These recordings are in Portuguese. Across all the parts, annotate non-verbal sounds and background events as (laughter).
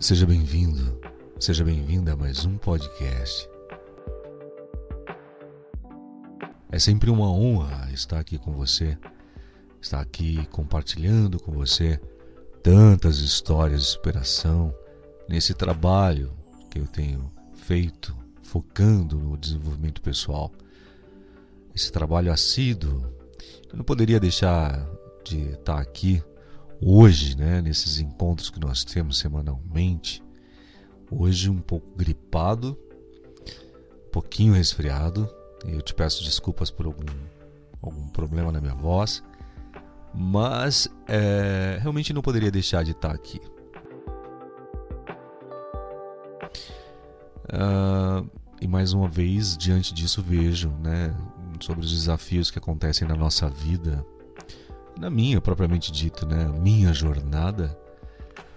Seja bem-vindo, seja bem-vinda a mais um podcast. É sempre uma honra estar aqui com você, estar aqui compartilhando com você tantas histórias de superação nesse trabalho que eu tenho feito, focando no desenvolvimento pessoal. Esse trabalho assíduo. Eu não poderia deixar de estar aqui hoje, né, nesses encontros que nós temos semanalmente, hoje um pouco gripado, um pouquinho resfriado, eu te peço desculpas por algum, algum problema na minha voz, mas é, realmente não poderia deixar de estar aqui. Uh, e mais uma vez, diante disso, vejo né, sobre os desafios que acontecem na nossa vida na minha propriamente dito, né, minha jornada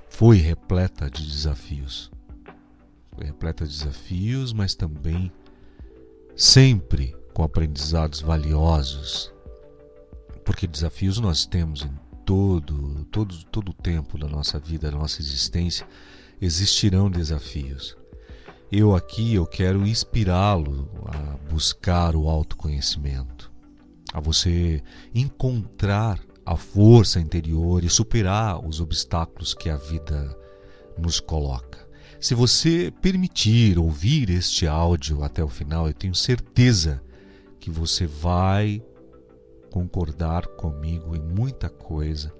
foi repleta de desafios. Foi repleta de desafios, mas também sempre com aprendizados valiosos. Porque desafios nós temos em todo, todo, todo o tempo da nossa vida, da nossa existência, existirão desafios. Eu aqui eu quero inspirá-lo a buscar o autoconhecimento, a você encontrar a força interior e superar os obstáculos que a vida nos coloca. Se você permitir ouvir este áudio até o final, eu tenho certeza que você vai concordar comigo em muita coisa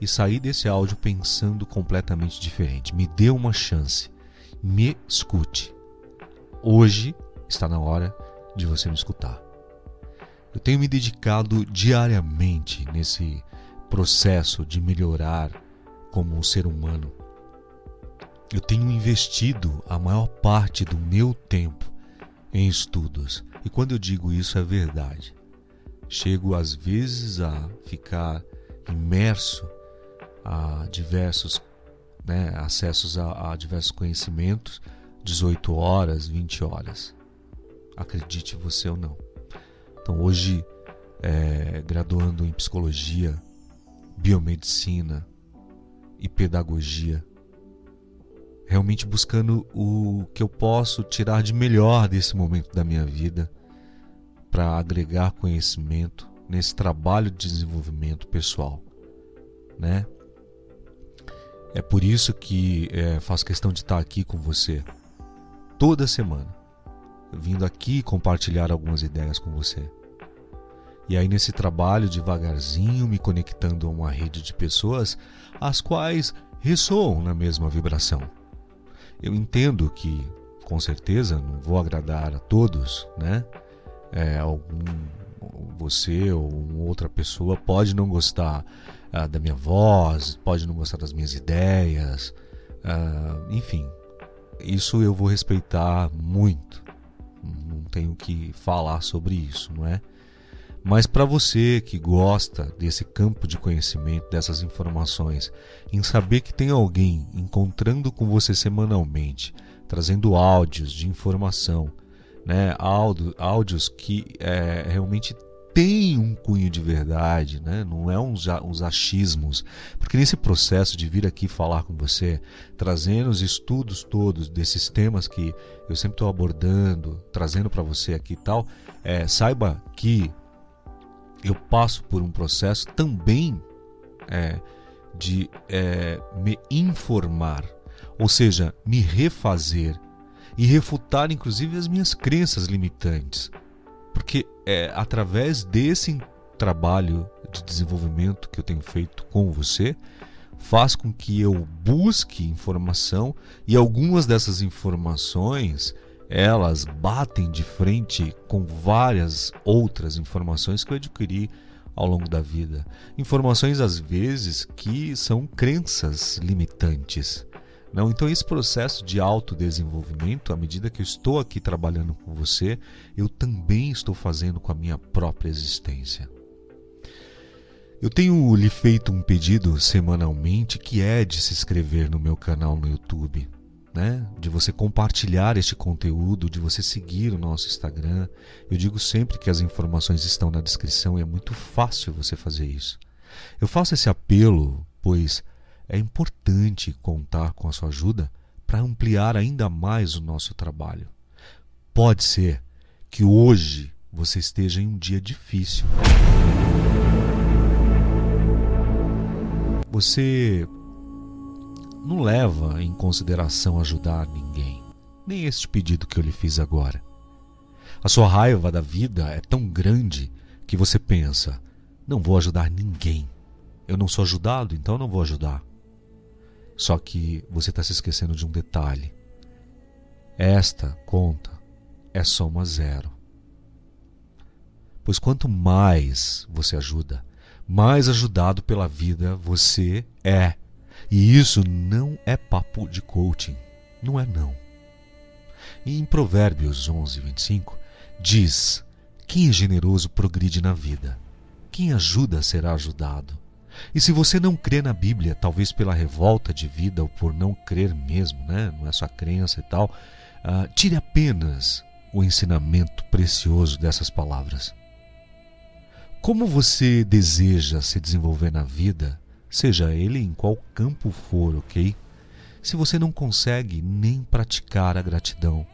e sair desse áudio pensando completamente diferente. Me dê uma chance, me escute. Hoje está na hora de você me escutar. Eu tenho me dedicado diariamente nesse processo de melhorar como um ser humano. Eu tenho investido a maior parte do meu tempo em estudos. E quando eu digo isso é verdade. Chego às vezes a ficar imerso a diversos né, acessos a, a diversos conhecimentos, 18 horas, 20 horas. Acredite você ou não. Então hoje, é, graduando em psicologia, biomedicina e pedagogia, realmente buscando o que eu posso tirar de melhor desse momento da minha vida para agregar conhecimento nesse trabalho de desenvolvimento pessoal, né? É por isso que é, faço questão de estar aqui com você toda semana, vindo aqui compartilhar algumas ideias com você. E aí, nesse trabalho, devagarzinho, me conectando a uma rede de pessoas as quais ressoam na mesma vibração. Eu entendo que, com certeza, não vou agradar a todos, né? É, algum, você ou outra pessoa pode não gostar ah, da minha voz, pode não gostar das minhas ideias, ah, enfim, isso eu vou respeitar muito. Não tenho que falar sobre isso, não é? Mas para você que gosta desse campo de conhecimento, dessas informações, em saber que tem alguém encontrando com você semanalmente, trazendo áudios de informação, né, áudios que é, realmente tem um cunho de verdade, né? não é uns, uns achismos. Porque nesse processo de vir aqui falar com você, trazendo os estudos todos desses temas que eu sempre estou abordando, trazendo para você aqui e tal, é, saiba que eu passo por um processo também é, de é, me informar, ou seja, me refazer e refutar inclusive as minhas crenças limitantes, porque é através desse trabalho de desenvolvimento que eu tenho feito com você faz com que eu busque informação e algumas dessas informações elas batem de frente com várias outras informações que eu adquiri ao longo da vida. Informações, às vezes, que são crenças limitantes. Não, então esse processo de autodesenvolvimento, à medida que eu estou aqui trabalhando com você, eu também estou fazendo com a minha própria existência. Eu tenho lhe feito um pedido semanalmente que é de se inscrever no meu canal no YouTube né? De você compartilhar este conteúdo, de você seguir o nosso Instagram. Eu digo sempre que as informações estão na descrição e é muito fácil você fazer isso. Eu faço esse apelo, pois é importante contar com a sua ajuda para ampliar ainda mais o nosso trabalho. Pode ser que hoje você esteja em um dia difícil. Você não leva em consideração ajudar ninguém, nem este pedido que eu lhe fiz agora. A sua raiva da vida é tão grande que você pensa: não vou ajudar ninguém. Eu não sou ajudado, então não vou ajudar. Só que você está se esquecendo de um detalhe. Esta conta é soma zero. Pois quanto mais você ajuda, mais ajudado pela vida você é. E isso não é papo de coaching. Não é não. em Provérbios 11, 25, diz: Quem é generoso progride na vida. Quem ajuda será ajudado. E se você não crê na Bíblia, talvez pela revolta de vida ou por não crer mesmo, né? não é sua crença e tal, uh, tire apenas o ensinamento precioso dessas palavras. Como você deseja se desenvolver na vida, seja ele em qual campo for, ok? Se você não consegue nem praticar a gratidão,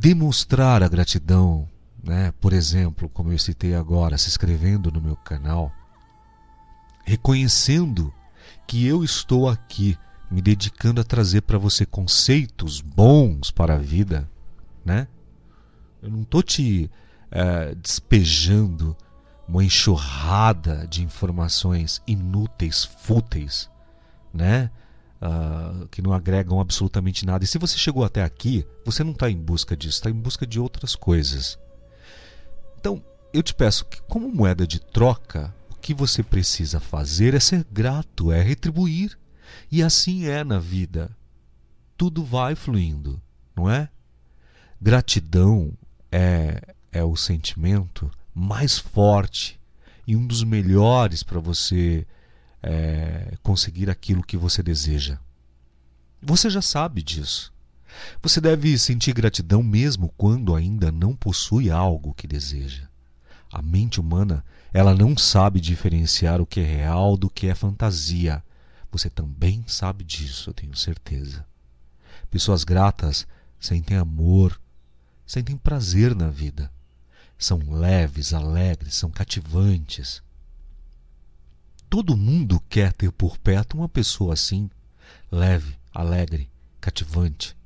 demonstrar a gratidão, né? por exemplo, como eu citei agora, se inscrevendo no meu canal, reconhecendo que eu estou aqui me dedicando a trazer para você conceitos bons para a vida, né? Eu não estou te é, despejando uma enxurrada de informações inúteis, fúteis, né? uh, que não agregam absolutamente nada. E se você chegou até aqui, você não está em busca disso, está em busca de outras coisas. Então, eu te peço que, como moeda de troca, o que você precisa fazer é ser grato, é retribuir. E assim é na vida. Tudo vai fluindo, não é? Gratidão é, é o sentimento mais forte e um dos melhores para você é, conseguir aquilo que você deseja. Você já sabe disso. Você deve sentir gratidão mesmo quando ainda não possui algo que deseja. A mente humana, ela não sabe diferenciar o que é real do que é fantasia. Você também sabe disso, eu tenho certeza. Pessoas gratas sentem amor, sentem prazer na vida. São leves, alegres, são cativantes. Todo mundo quer ter por perto uma pessoa assim, leve, alegre, cativante.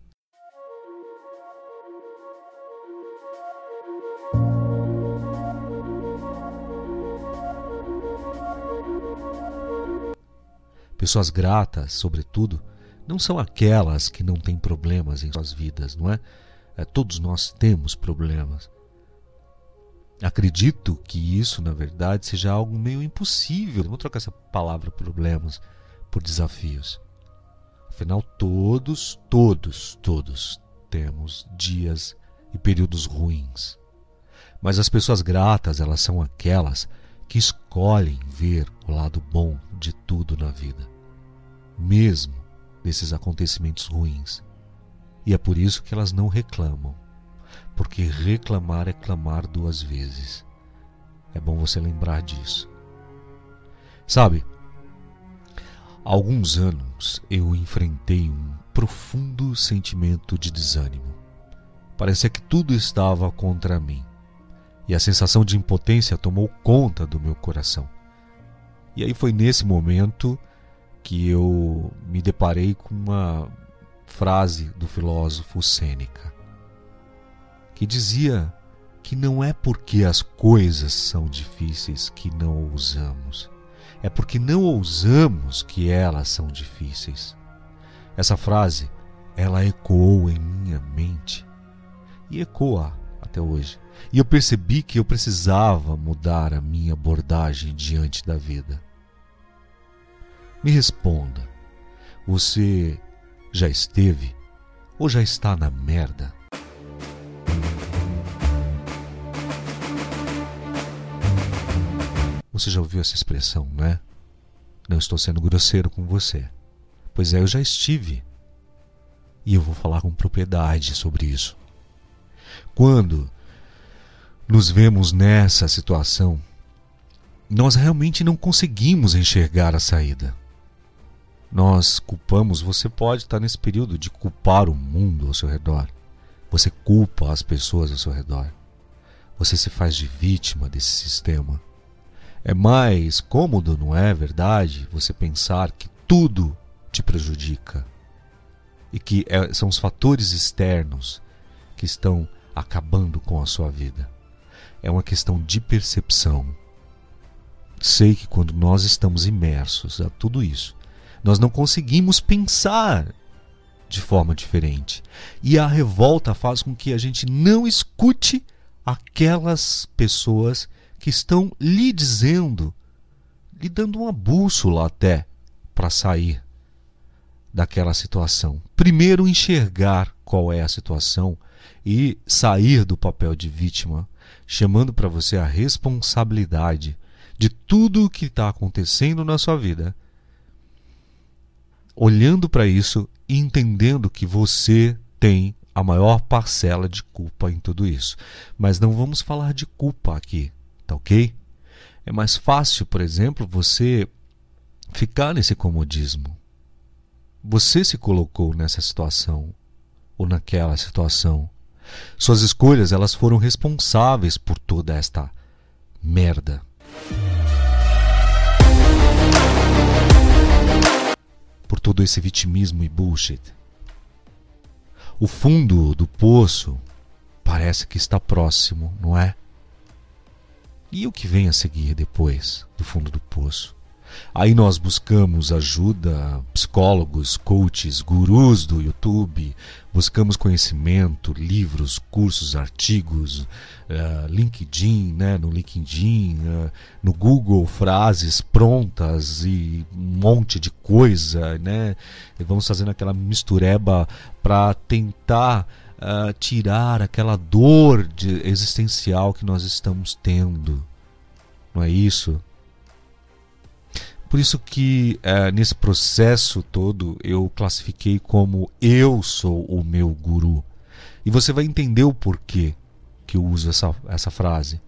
Pessoas gratas, sobretudo, não são aquelas que não têm problemas em suas vidas, não é? é todos nós temos problemas. Acredito que isso, na verdade, seja algo meio impossível. Vamos trocar essa palavra problemas por desafios. Afinal, todos, todos, todos temos dias e períodos ruins. Mas as pessoas gratas, elas são aquelas que escolhem ver o lado bom de tudo na vida, mesmo desses acontecimentos ruins. E é por isso que elas não reclamam porque reclamar é clamar duas vezes. É bom você lembrar disso. Sabe, há alguns anos eu enfrentei um profundo sentimento de desânimo. Parecia que tudo estava contra mim. E a sensação de impotência tomou conta do meu coração. E aí foi nesse momento que eu me deparei com uma frase do filósofo Sêneca que dizia que não é porque as coisas são difíceis que não ousamos, é porque não ousamos que elas são difíceis. Essa frase, ela ecoou em minha mente e ecoa até hoje. E eu percebi que eu precisava mudar a minha abordagem diante da vida. Me responda: você já esteve ou já está na merda? Você já ouviu essa expressão, né? Não estou sendo grosseiro com você. Pois é, eu já estive. E eu vou falar com propriedade sobre isso. Quando nos vemos nessa situação, nós realmente não conseguimos enxergar a saída. Nós culpamos, você pode estar nesse período de culpar o mundo ao seu redor. Você culpa as pessoas ao seu redor. Você se faz de vítima desse sistema. É mais cômodo, não é verdade, você pensar que tudo te prejudica e que é, são os fatores externos que estão acabando com a sua vida. É uma questão de percepção. Sei que quando nós estamos imersos a tudo isso, nós não conseguimos pensar de forma diferente. E a revolta faz com que a gente não escute aquelas pessoas que estão lhe dizendo, lhe dando uma bússola até para sair daquela situação. Primeiro, enxergar qual é a situação e sair do papel de vítima, chamando para você a responsabilidade de tudo o que está acontecendo na sua vida, olhando para isso e entendendo que você tem a maior parcela de culpa em tudo isso. Mas não vamos falar de culpa aqui, tá ok? É mais fácil, por exemplo, você ficar nesse comodismo. Você se colocou nessa situação ou naquela situação. Suas escolhas, elas foram responsáveis por toda esta merda. Por todo esse vitimismo e bullshit. O fundo do poço parece que está próximo, não é? E o que vem a seguir depois do fundo do poço? Aí nós buscamos ajuda, psicólogos, coaches, gurus do YouTube, buscamos conhecimento, livros, cursos, artigos, uh, LinkedIn, né, no LinkedIn, uh, no Google, frases prontas e um monte de coisa, né? E vamos fazendo aquela mistureba para tentar uh, tirar aquela dor de, existencial que nós estamos tendo. Não é isso? Por isso que é, nesse processo todo eu classifiquei como eu sou o meu guru. E você vai entender o porquê que eu uso essa, essa frase.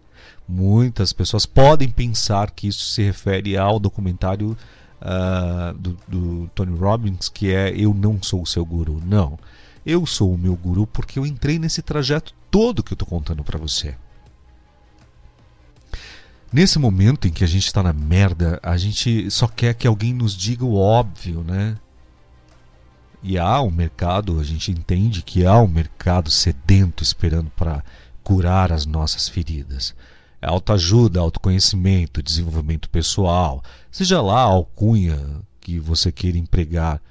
Muitas pessoas podem pensar que isso se refere ao documentário uh, do, do Tony Robbins, que é Eu Não Sou o Seu Guru. Não. Eu sou o meu guru porque eu entrei nesse trajeto todo que eu estou contando para você. Nesse momento em que a gente está na merda, a gente só quer que alguém nos diga o óbvio, né? E há um mercado, a gente entende que há um mercado sedento esperando para curar as nossas feridas. É autoajuda, autoconhecimento, desenvolvimento pessoal, seja lá a alcunha que você queira empregar.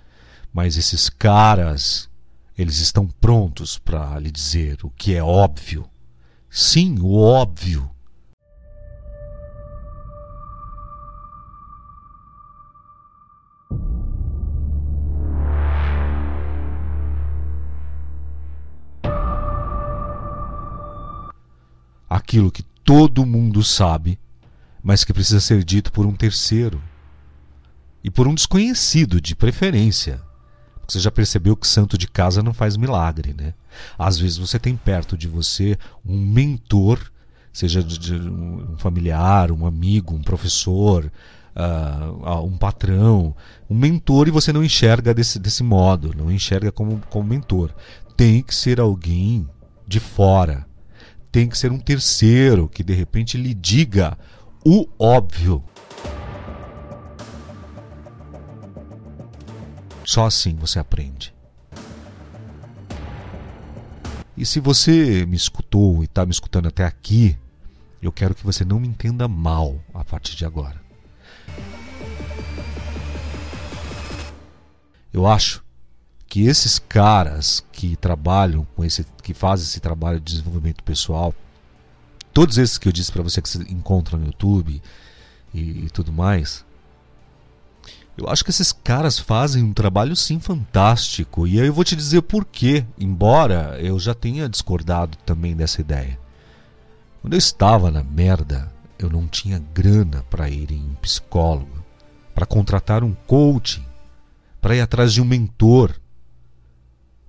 Mas esses caras, eles estão prontos para lhe dizer o que é óbvio. Sim, o óbvio. Aquilo que todo mundo sabe, mas que precisa ser dito por um terceiro e por um desconhecido, de preferência. Você já percebeu que santo de casa não faz milagre, né? Às vezes você tem perto de você um mentor, seja um familiar, um amigo, um professor, uh, um patrão, um mentor, e você não enxerga desse, desse modo, não enxerga como, como mentor. Tem que ser alguém de fora, tem que ser um terceiro que de repente lhe diga o óbvio. Só assim você aprende. E se você me escutou e está me escutando até aqui, eu quero que você não me entenda mal a partir de agora. Eu acho que esses caras que trabalham com esse, que fazem esse trabalho de desenvolvimento pessoal, todos esses que eu disse para você que você encontra no YouTube e, e tudo mais, eu acho que esses caras fazem um trabalho sim fantástico. E aí eu vou te dizer por quê, embora eu já tenha discordado também dessa ideia. Quando eu estava na merda, eu não tinha grana para ir em um psicólogo, para contratar um coaching, para ir atrás de um mentor.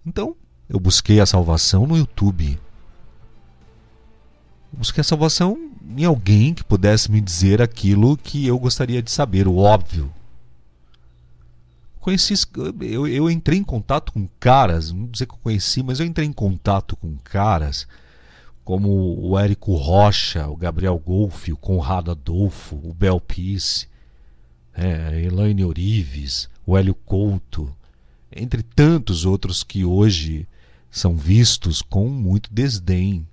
Então, eu busquei a salvação no YouTube. Busquei a salvação em alguém que pudesse me dizer aquilo que eu gostaria de saber, o óbvio. Conheci, eu, eu entrei em contato com caras, não dizer que eu conheci, mas eu entrei em contato com caras como o Érico Rocha, o Gabriel Golfe, o Conrado Adolfo, o Bel Peace, é, Elaine Orives, o Hélio Couto, entre tantos outros que hoje são vistos com muito desdém.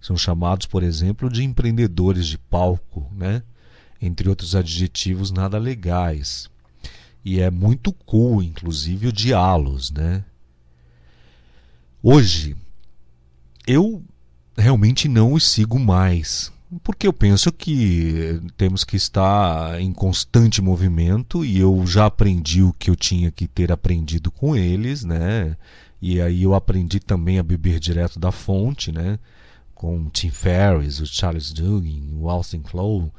São chamados, por exemplo, de empreendedores de palco, né? entre outros adjetivos nada legais. E é muito cool, inclusive, odiá-los. Né? Hoje, eu realmente não os sigo mais porque eu penso que temos que estar em constante movimento e eu já aprendi o que eu tinha que ter aprendido com eles, né? E aí eu aprendi também a beber direto da fonte, né? Com Tim Ferriss, o Charles Dugan, o Austin Clow,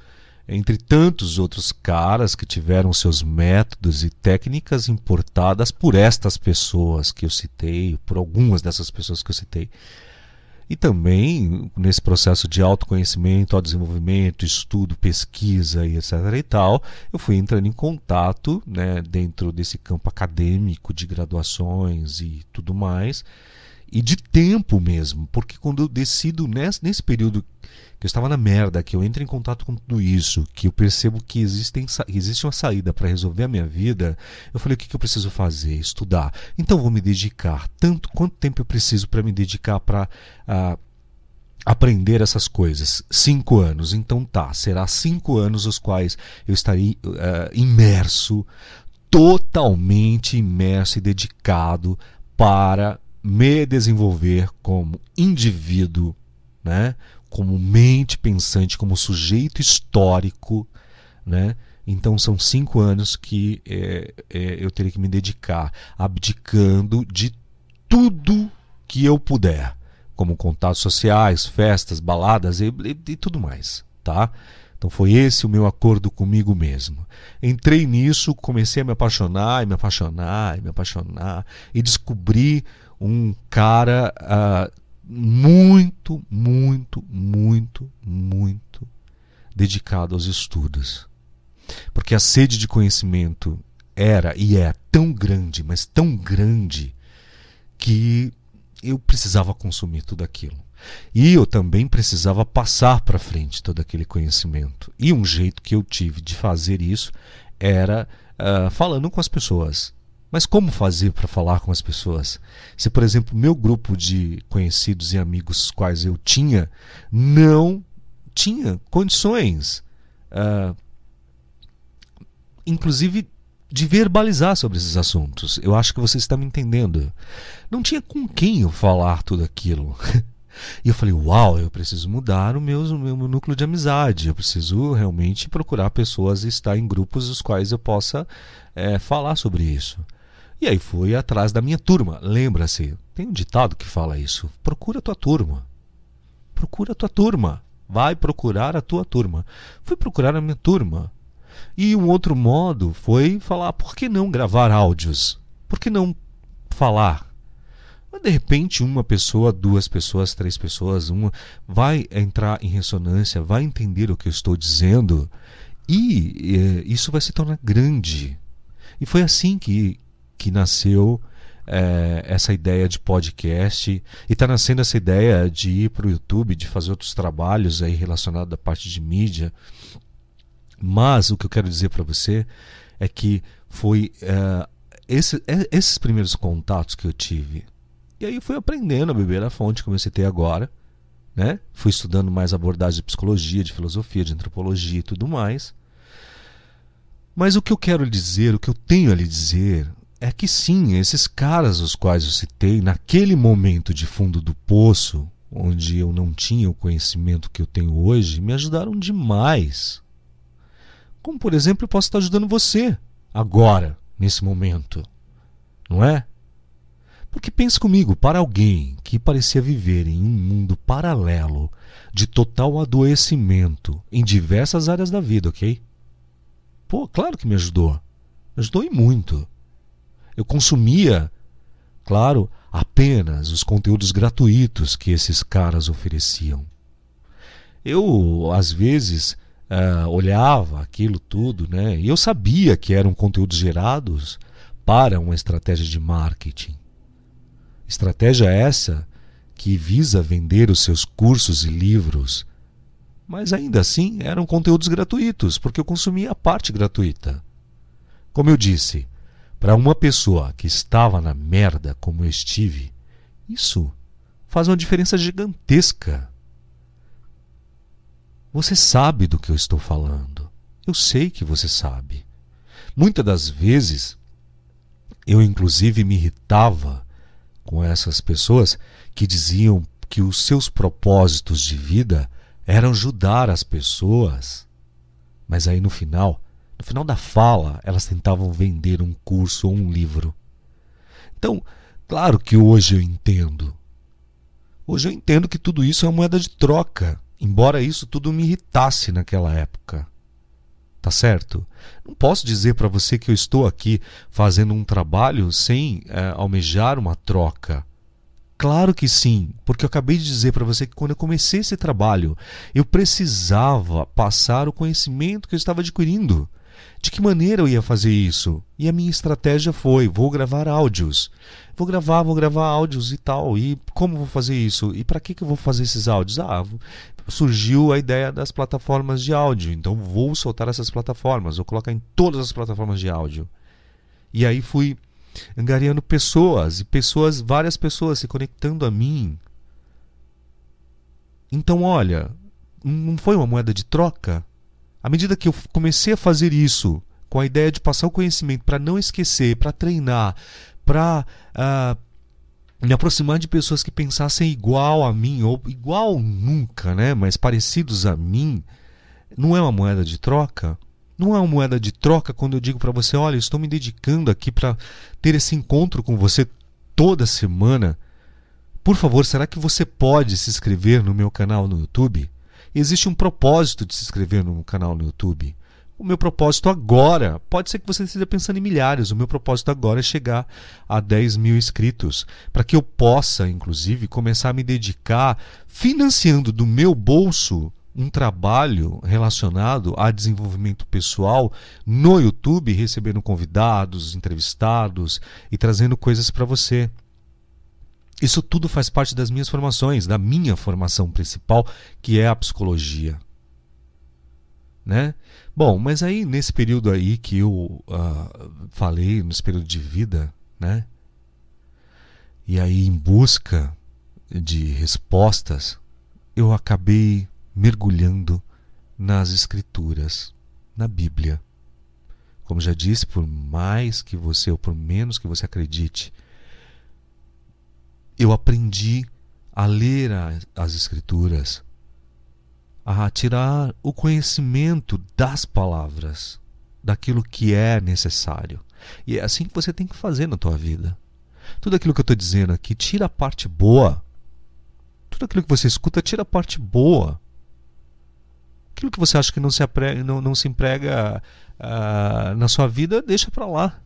entre tantos outros caras que tiveram seus métodos e técnicas importadas por estas pessoas que eu citei, por algumas dessas pessoas que eu citei. E também nesse processo de autoconhecimento, autodesenvolvimento, estudo, pesquisa e etc. e tal, eu fui entrando em contato né, dentro desse campo acadêmico de graduações e tudo mais, e de tempo mesmo, porque quando eu decido nesse, nesse período que eu estava na merda, que eu entro em contato com tudo isso, que eu percebo que existem, existe uma saída para resolver a minha vida, eu falei: o que, que eu preciso fazer? Estudar. Então vou me dedicar. Tanto quanto tempo eu preciso para me dedicar para. Uh, aprender essas coisas. Cinco anos. Então tá, será cinco anos os quais eu estarei uh, imerso, totalmente imerso e dedicado para me desenvolver como indivíduo, né? como mente pensante, como sujeito histórico, né? Então são cinco anos que é, é, eu teria que me dedicar, abdicando de tudo que eu puder, como contatos sociais, festas, baladas e, e, e tudo mais, tá? Então foi esse o meu acordo comigo mesmo. Entrei nisso, comecei a me apaixonar, e me apaixonar, e me apaixonar, e descobri um cara uh, muito, muito, muito, muito dedicado aos estudos. Porque a sede de conhecimento era e é tão grande, mas tão grande, que eu precisava consumir tudo aquilo. E eu também precisava passar para frente todo aquele conhecimento. E um jeito que eu tive de fazer isso era uh, falando com as pessoas, mas como fazer para falar com as pessoas? Se, por exemplo, meu grupo de conhecidos e amigos quais eu tinha não tinha condições, uh, inclusive de verbalizar sobre esses assuntos. Eu acho que você está me entendendo. Não tinha com quem eu falar tudo aquilo. (laughs) E eu falei, uau, eu preciso mudar o meu, o meu núcleo de amizade. Eu preciso realmente procurar pessoas e estar em grupos os quais eu possa é, falar sobre isso. E aí fui atrás da minha turma. Lembra-se, tem um ditado que fala isso. Procura a tua turma. Procura a tua turma. Vai procurar a tua turma. Fui procurar a minha turma. E um outro modo foi falar: por que não gravar áudios? Por que não falar? Mas de repente, uma pessoa, duas pessoas, três pessoas, uma vai entrar em ressonância, vai entender o que eu estou dizendo e eh, isso vai se tornar grande. E foi assim que, que nasceu é, essa ideia de podcast e está nascendo essa ideia de ir para o YouTube, de fazer outros trabalhos aí relacionados à parte de mídia. Mas o que eu quero dizer para você é que foi é, esse, é, esses primeiros contatos que eu tive. E aí fui aprendendo a beber a fonte, como eu citei agora. Né? Fui estudando mais abordagens de psicologia, de filosofia, de antropologia e tudo mais. Mas o que eu quero dizer, o que eu tenho a lhe dizer, é que sim, esses caras os quais eu citei, naquele momento de fundo do poço, onde eu não tinha o conhecimento que eu tenho hoje, me ajudaram demais. Como, por exemplo, eu posso estar ajudando você agora, nesse momento. Não é? Porque pense comigo, para alguém que parecia viver em um mundo paralelo de total adoecimento em diversas áreas da vida, ok? Pô, claro que me ajudou. Me ajudou e muito. Eu consumia, claro, apenas os conteúdos gratuitos que esses caras ofereciam. eu às vezes uh, olhava aquilo tudo, né? E eu sabia que eram conteúdos gerados para uma estratégia de marketing. Estratégia essa que visa vender os seus cursos e livros. Mas ainda assim eram conteúdos gratuitos, porque eu consumia a parte gratuita. Como eu disse, para uma pessoa que estava na merda como eu estive, isso faz uma diferença gigantesca. Você sabe do que eu estou falando. Eu sei que você sabe. Muitas das vezes, eu inclusive me irritava com essas pessoas que diziam que os seus propósitos de vida eram ajudar as pessoas. Mas aí no final, no final da fala, elas tentavam vender um curso ou um livro. Então, claro que hoje eu entendo. Hoje eu entendo que tudo isso é uma moeda de troca embora isso tudo me irritasse naquela época. Tá certo? Não posso dizer para você que eu estou aqui fazendo um trabalho sem é, almejar uma troca. Claro que sim, porque eu acabei de dizer para você que quando eu comecei esse trabalho, eu precisava passar o conhecimento que eu estava adquirindo. De que maneira eu ia fazer isso? E a minha estratégia foi: vou gravar áudios. Vou gravar, vou gravar áudios e tal. E como vou fazer isso? E para que, que eu vou fazer esses áudios? Ah, surgiu a ideia das plataformas de áudio. Então vou soltar essas plataformas, vou colocar em todas as plataformas de áudio. E aí fui angariando pessoas e pessoas, várias pessoas se conectando a mim. Então, olha, não foi uma moeda de troca? À medida que eu comecei a fazer isso, com a ideia de passar o conhecimento para não esquecer, para treinar, para uh, me aproximar de pessoas que pensassem igual a mim, ou igual nunca, né? mas parecidos a mim, não é uma moeda de troca? Não é uma moeda de troca quando eu digo para você: olha, estou me dedicando aqui para ter esse encontro com você toda semana. Por favor, será que você pode se inscrever no meu canal no YouTube? Existe um propósito de se inscrever no canal no YouTube. O meu propósito agora, pode ser que você esteja pensando em milhares, o meu propósito agora é chegar a 10 mil inscritos, para que eu possa, inclusive, começar a me dedicar financiando do meu bolso um trabalho relacionado a desenvolvimento pessoal no YouTube, recebendo convidados, entrevistados e trazendo coisas para você. Isso tudo faz parte das minhas formações, da minha formação principal, que é a psicologia. Né? Bom, mas aí nesse período aí que eu uh, falei, nesse período de vida, né? E aí em busca de respostas, eu acabei mergulhando nas escrituras, na Bíblia. Como já disse, por mais que você ou por menos que você acredite, eu aprendi a ler as escrituras a tirar o conhecimento das palavras, daquilo que é necessário. E é assim que você tem que fazer na tua vida. Tudo aquilo que eu estou dizendo aqui, tira a parte boa. Tudo aquilo que você escuta, tira a parte boa. Aquilo que você acha que não se, aprega, não, não se emprega uh, na sua vida, deixa para lá.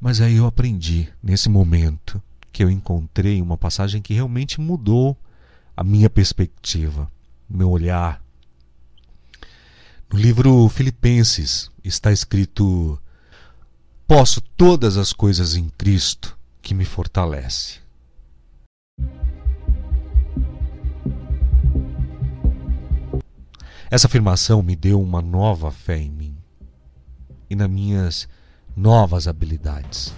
Mas aí eu aprendi, nesse momento, que eu encontrei uma passagem que realmente mudou a minha perspectiva meu olhar. No livro Filipenses está escrito: Posso todas as coisas em Cristo que me fortalece. Essa afirmação me deu uma nova fé em mim e nas minhas novas habilidades.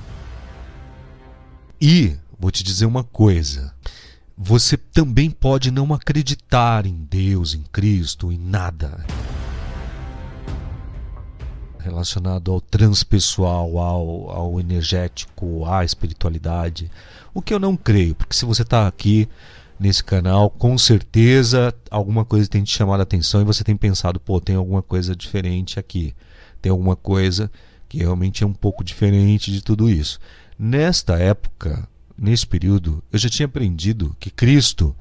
E vou te dizer uma coisa: você também pode não acreditar em Deus, em Cristo, em nada relacionado ao transpessoal, ao, ao energético, à espiritualidade. O que eu não creio, porque se você está aqui nesse canal, com certeza alguma coisa tem te chamado a atenção e você tem pensado, pô, tem alguma coisa diferente aqui. Tem alguma coisa que realmente é um pouco diferente de tudo isso. Nesta época, nesse período, eu já tinha aprendido que Cristo,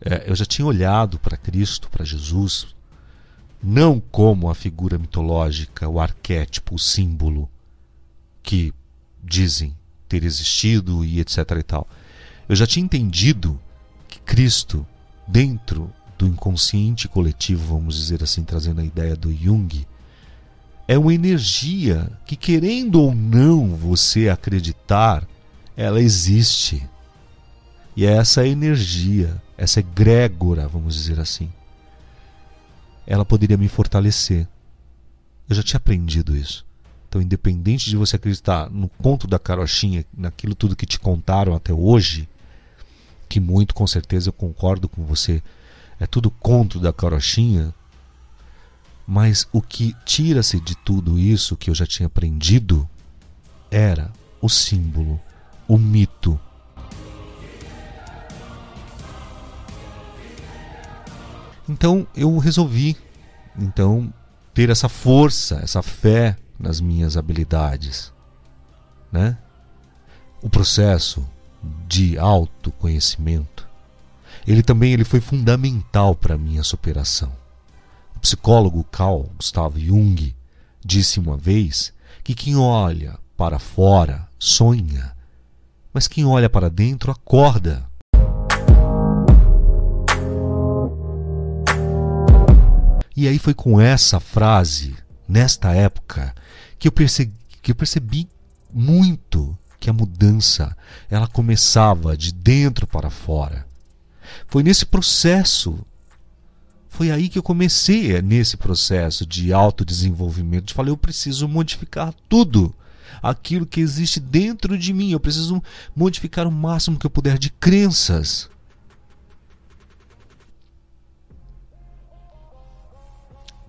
é, eu já tinha olhado para Cristo, para Jesus, não como a figura mitológica, o arquétipo, o símbolo que dizem ter existido e etc e tal. Eu já tinha entendido que Cristo, dentro do inconsciente coletivo, vamos dizer assim, trazendo a ideia do Jung, é uma energia que, querendo ou não você acreditar, ela existe. E é essa energia, essa egrégora, vamos dizer assim, ela poderia me fortalecer. Eu já tinha aprendido isso. Então, independente de você acreditar no conto da carochinha, naquilo tudo que te contaram até hoje, que muito com certeza eu concordo com você, é tudo conto da carochinha, mas o que tira-se de tudo isso que eu já tinha aprendido era o símbolo, o mito. Então eu resolvi então ter essa força, essa fé nas minhas habilidades, né? O processo de autoconhecimento, ele também ele foi fundamental para minha superação. O psicólogo Carl Gustav Jung disse uma vez que quem olha para fora sonha, mas quem olha para dentro acorda. E aí foi com essa frase, nesta época, que eu percebi, que eu percebi muito que a mudança ela começava de dentro para fora. Foi nesse processo, foi aí que eu comecei é, nesse processo de autodesenvolvimento. Falei, eu preciso modificar tudo aquilo que existe dentro de mim. Eu preciso modificar o máximo que eu puder de crenças.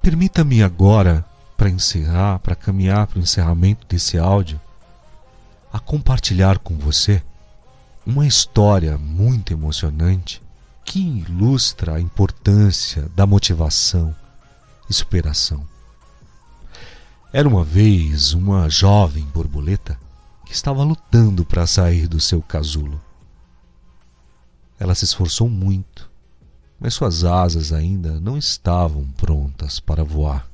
Permita-me agora para encerrar, para caminhar para o encerramento desse áudio, a compartilhar com você uma história muito emocionante que ilustra a importância da motivação e superação. Era uma vez uma jovem borboleta que estava lutando para sair do seu casulo. Ela se esforçou muito, mas suas asas ainda não estavam prontas para voar.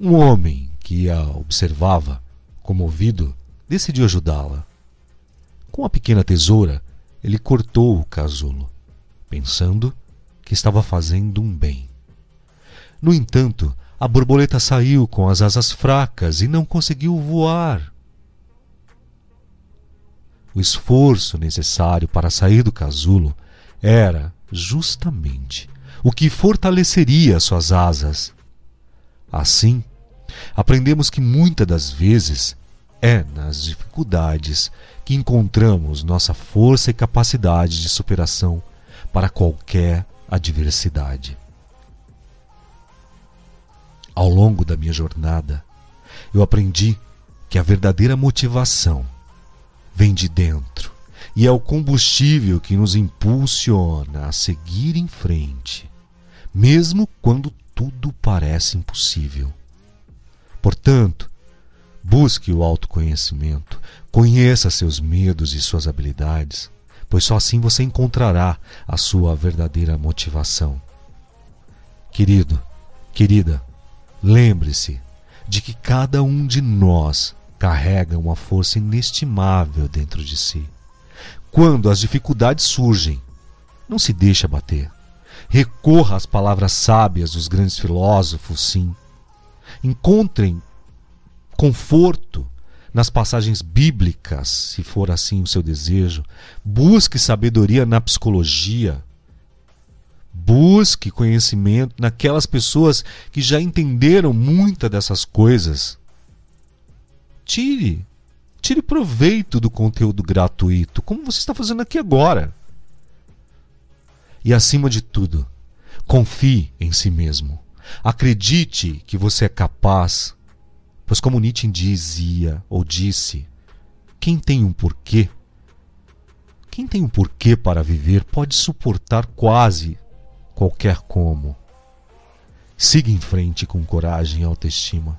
Um homem que a observava, comovido, decidiu ajudá-la. Com a pequena tesoura, ele cortou o casulo, pensando que estava fazendo um bem. No entanto, a borboleta saiu com as asas fracas e não conseguiu voar. O esforço necessário para sair do casulo era justamente o que fortaleceria suas asas. Assim, aprendemos que muitas das vezes é nas dificuldades que encontramos nossa força e capacidade de superação para qualquer adversidade. Ao longo da minha jornada, eu aprendi que a verdadeira motivação vem de dentro e é o combustível que nos impulsiona a seguir em frente, mesmo quando tudo parece impossível. Portanto, busque o autoconhecimento, conheça seus medos e suas habilidades, pois só assim você encontrará a sua verdadeira motivação. Querido, querida, lembre-se de que cada um de nós carrega uma força inestimável dentro de si. Quando as dificuldades surgem, não se deixe abater. Recorra às palavras sábias dos grandes filósofos, sim. Encontrem conforto nas passagens bíblicas, se for assim o seu desejo. Busque sabedoria na psicologia. Busque conhecimento naquelas pessoas que já entenderam muitas dessas coisas. Tire, tire proveito do conteúdo gratuito, como você está fazendo aqui agora. E acima de tudo, confie em si mesmo. Acredite que você é capaz, pois, como Nietzsche dizia ou disse, quem tem um porquê, quem tem um porquê para viver pode suportar quase qualquer como. Siga em frente com coragem e autoestima.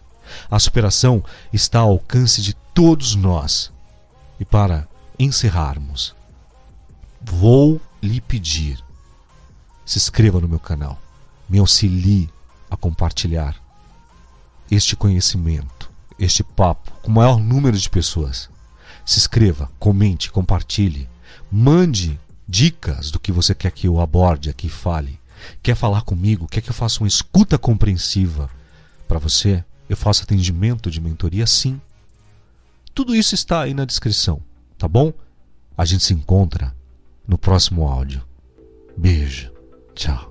A superação está ao alcance de todos nós. E para encerrarmos, vou lhe pedir: se inscreva no meu canal, me auxilie a compartilhar este conhecimento, este papo com o maior número de pessoas. Se inscreva, comente, compartilhe, mande dicas do que você quer que eu aborde aqui, fale. Quer falar comigo? Quer que eu faça uma escuta compreensiva para você? Eu faço atendimento de mentoria? Sim. Tudo isso está aí na descrição, tá bom? A gente se encontra no próximo áudio. Beijo. Tchau.